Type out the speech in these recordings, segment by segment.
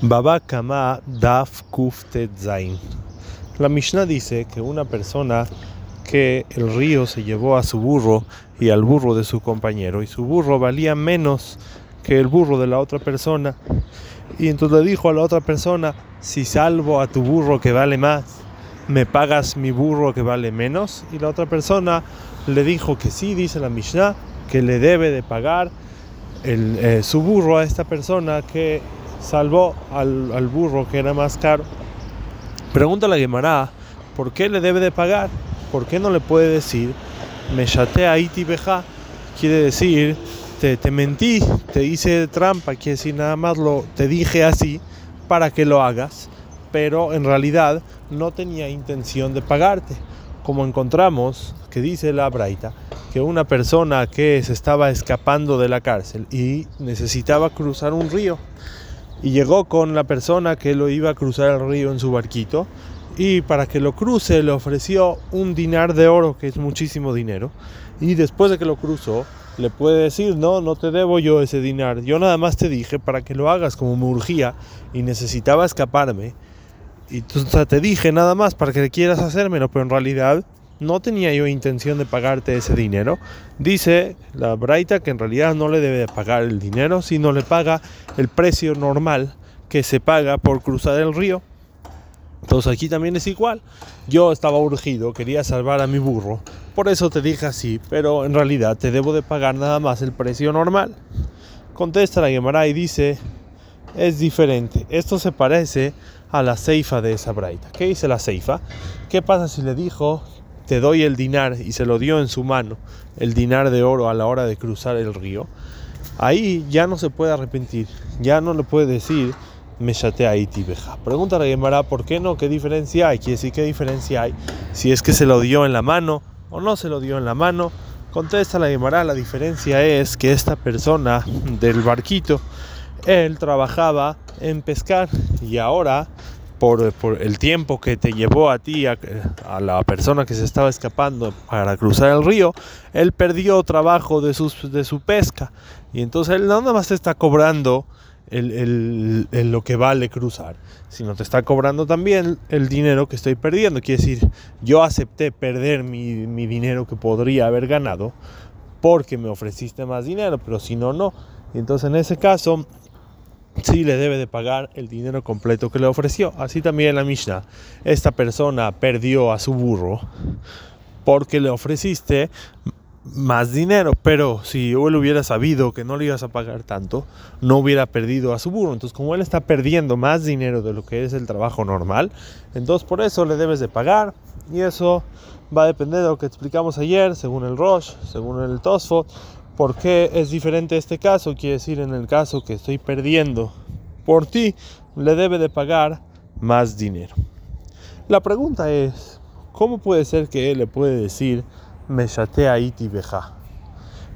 Baba Kama Daf Kuftet Zain. La Mishnah dice que una persona que el río se llevó a su burro y al burro de su compañero, y su burro valía menos que el burro de la otra persona, y entonces le dijo a la otra persona: Si salvo a tu burro que vale más, ¿me pagas mi burro que vale menos? Y la otra persona le dijo que sí, dice la Mishnah, que le debe de pagar el, eh, su burro a esta persona que salvó al, burro que era más caro. Pregunta a la Gemara, ¿por qué le debe de pagar? ¿Por qué no le puede decir, me chaté a iti beja? Quiere decir, te, te, mentí, te hice trampa, quiere decir nada más lo, te dije así para que lo hagas, pero en realidad no tenía intención de pagarte. Como encontramos, que dice la Braita, que una persona que se estaba escapando de la cárcel y necesitaba cruzar un río, y llegó con la persona que lo iba a cruzar el río en su barquito. Y para que lo cruce le ofreció un dinar de oro, que es muchísimo dinero, y después de que lo cruzó, le puede decir, no, no te debo yo ese dinar, yo nada más te dije para que lo hagas como me urgía y necesitaba escaparme, y te dije nada más para que quieras hacérmelo, pero en realidad no tenía yo intención de pagarte ese dinero. Dice la Braita que en realidad no le debe pagar el dinero, sino le paga el precio normal que se paga por cruzar el río. Entonces aquí también es igual. Yo estaba urgido, quería salvar a mi burro, por eso te dije así, pero en realidad te debo de pagar nada más el precio normal. Contesta la Gemara y dice, es diferente. Esto se parece a la ceifa de esa braita. ¿Qué dice la ceifa? ¿Qué pasa si le dijo te doy el dinar y se lo dio en su mano, el dinar de oro a la hora de cruzar el río, ahí ya no se puede arrepentir, ya no le puede decir me chatea ahí tibeja. Pregunta a Gemara, ¿por qué no? ¿Qué diferencia hay? Quiere decir, ¿qué diferencia hay? Si es que se lo dio en la mano o no se lo dio en la mano. Contesta la Gemara, la diferencia es que esta persona del barquito, él trabajaba en pescar y ahora por, el tiempo que te llevó a ti, a, la persona que se estaba escapando para cruzar el río, él perdió trabajo de, sus, de su pesca. Y entonces él no nada más te está cobrando el, lo que vale cruzar, sino te está cobrando también el dinero que estoy perdiendo. Quiere decir, yo acepté perder mi, mi dinero que podría haber ganado porque me ofreciste más dinero, pero si no, no. Y entonces en ese caso sí le debe de pagar el dinero completo que le ofreció. Así también la Mishnah. Esta persona perdió a su burro porque le ofreciste más dinero, pero si él hubiera sabido que no le ibas a pagar tanto, no hubiera perdido a su burro. Entonces, como él está perdiendo más dinero de lo que es el trabajo normal, entonces por eso le debes de pagar y eso va a depender de lo que explicamos ayer, según el Rosh, según el Tosfot ¿Por qué es diferente este caso? Quiere decir, en el caso que estoy perdiendo por ti, le debe de pagar más dinero. La pregunta es, ¿cómo puede ser que él le puede decir, me chatea iti beja?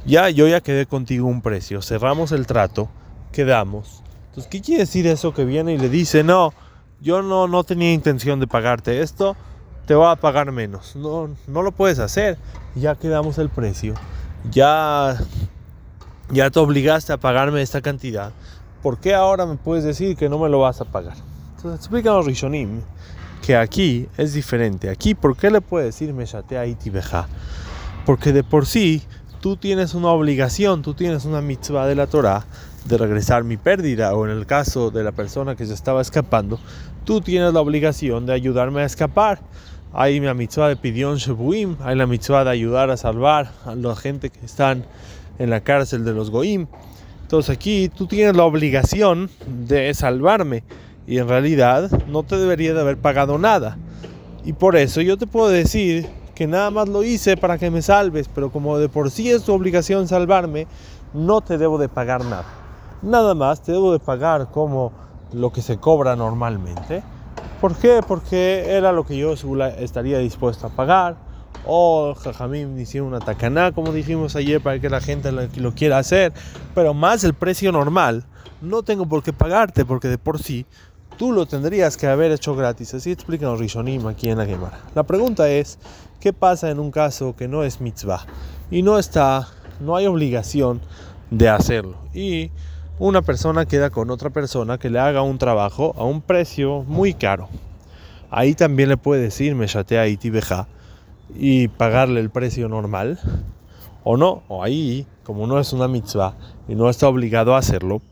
Ya, yo ya quedé contigo un precio, cerramos el trato, quedamos. Entonces, ¿qué quiere decir eso que viene y le dice, no, yo no, no tenía intención de pagarte esto, te voy a pagar menos? No, no lo puedes hacer, ya quedamos el precio ya, ya te obligaste a pagarme esta cantidad, ¿por qué ahora me puedes decir que no me lo vas a pagar? Entonces explícanos Rishonim que aquí es diferente. Aquí, ¿por qué le puedes decir me chatea iti beja? Porque de por sí tú tienes una obligación, tú tienes una mitzvah de la Torah de regresar mi pérdida, o en el caso de la persona que se estaba escapando, tú tienes la obligación de ayudarme a escapar. Hay la mitzvah de Pidión Shebuim, hay la mitzvah de ayudar a salvar a la gente que están en la cárcel de los Goim. Entonces aquí tú tienes la obligación de salvarme y en realidad no te debería de haber pagado nada. Y por eso yo te puedo decir que nada más lo hice para que me salves, pero como de por sí es tu obligación salvarme, no te debo de pagar nada. Nada más te debo de pagar como lo que se cobra normalmente ¿Por qué? Porque era lo que yo estaría dispuesto a pagar. O Jajamim hicieron una tacaná, como dijimos ayer, para que la gente lo, quiera hacer. Pero más el precio normal, no tengo por qué pagarte, porque de por sí tú lo tendrías que haber hecho gratis. Así explican los Rishonim aquí en la Gemara. La pregunta es, ¿qué pasa en un caso que no es mitzvah? Y no está, no hay obligación de hacerlo. Y una persona queda con otra persona que le haga un trabajo a un precio muy caro. Ahí también le puede decir Meshatea y Tibeja y pagarle el precio normal. O no, o ahí, como no es una mitzvah y no está obligado a hacerlo,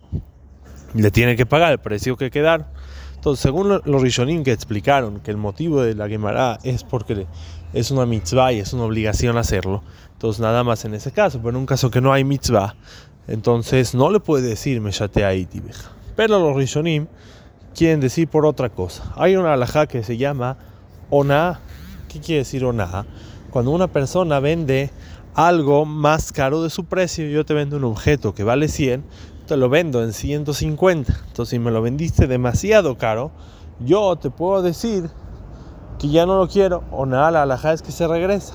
le tiene que pagar el precio que quedaron. Entonces, según los Rishonim que explicaron que el motivo de la Gemara es porque es una mitzvah y es una obligación hacerlo, entonces nada más en ese caso, pero en un caso que no hay mitzvah, entonces no le puede decir Meshatea Itibeja. Pero los Rishonim quieren decir por otra cosa. Hay una alajá que se llama Ona. ¿Qué quiere decir Ona? Cuando una persona vende algo más caro de su precio, yo te vendo un objeto que vale 100, te lo vendo en 150. Entonces, si me lo vendiste demasiado caro, yo te puedo decir que ya no lo quiero o nada, la alhaja es que se regresa.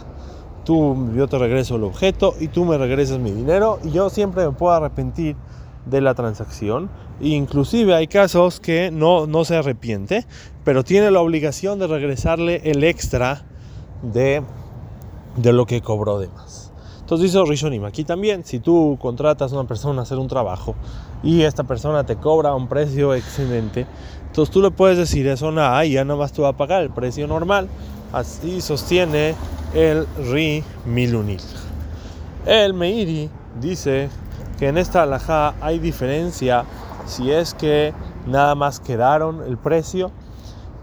Tú, yo te regreso el objeto y tú me regresas mi dinero y yo siempre me puedo arrepentir de la transacción. Inclusive hay casos que no, no se arrepiente, pero tiene la obligación de regresarle el extra de, de lo que cobró de más. Entonces dice Rishonim, aquí también, si tú contratas a una persona a hacer un trabajo y esta persona te cobra un precio excelente, entonces tú le puedes decir eso, nada, ya no más tú vas a pagar el precio normal. Así sostiene el Ri Milunil. El Meiri dice que en esta alajá hay diferencia si es que nada más quedaron el precio,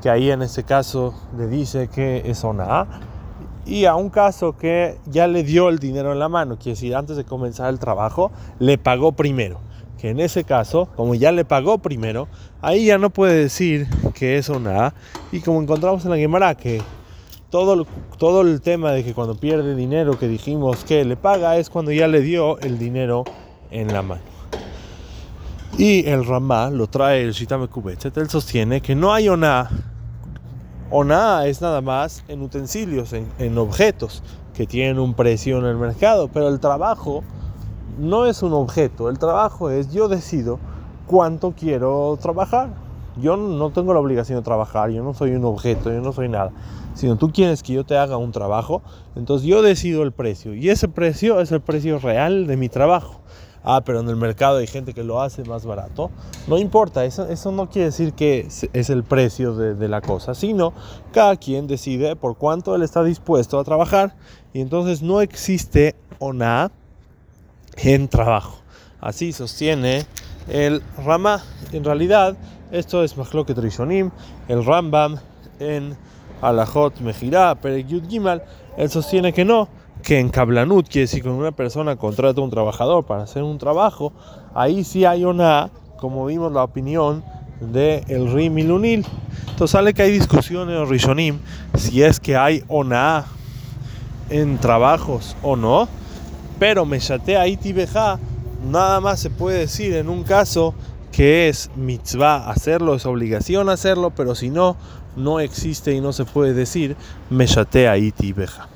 que ahí en este caso le dice que es ona y a un caso que ya le dio el dinero en la mano, quiere decir, antes de comenzar el trabajo, le pagó primero. Que en ese caso, como ya le pagó primero, ahí ya no puede decir que es una Y como encontramos en la Gemara, que todo, todo el tema de que cuando pierde dinero, que dijimos que le paga, es cuando ya le dio el dinero en la mano. Y el Ramá lo trae el Shitame Kubetset, él sostiene que no hay una o nada es nada más en utensilios, en, objetos que tienen un precio en el mercado, pero el trabajo no es un objeto, el trabajo es yo decido cuánto quiero trabajar. Yo no tengo la obligación de trabajar, yo no soy un objeto, yo no soy nada. Sino tú quieres que yo te haga un trabajo, entonces yo decido el precio. Y ese precio es el precio real de mi trabajo ah, pero en el mercado hay gente que lo hace más barato. No importa, eso, eso no quiere decir que es el precio de, la cosa, sino cada quien decide por cuánto él está dispuesto a trabajar y entonces no existe ona en trabajo. Así sostiene el Rama. En realidad, esto es Mahloket Rishonim, el Rambam en Alajot Mejirá, Perek Yud Gimal, él sostiene que no que en Kablanut, quiere decir cuando una persona contrata a un trabajador para hacer un trabajo, ahí sí hay una, como vimos la opinión de el Rim Milunil. Entonces sale que hay discusión en Rishonim si es que hay ona en trabajos o no, pero Meshatea y Tibeja nada más se puede decir en un caso que es mitzvah hacerlo, es obligación hacerlo, pero si no, no existe y no se puede decir Meshatea y Tibeja.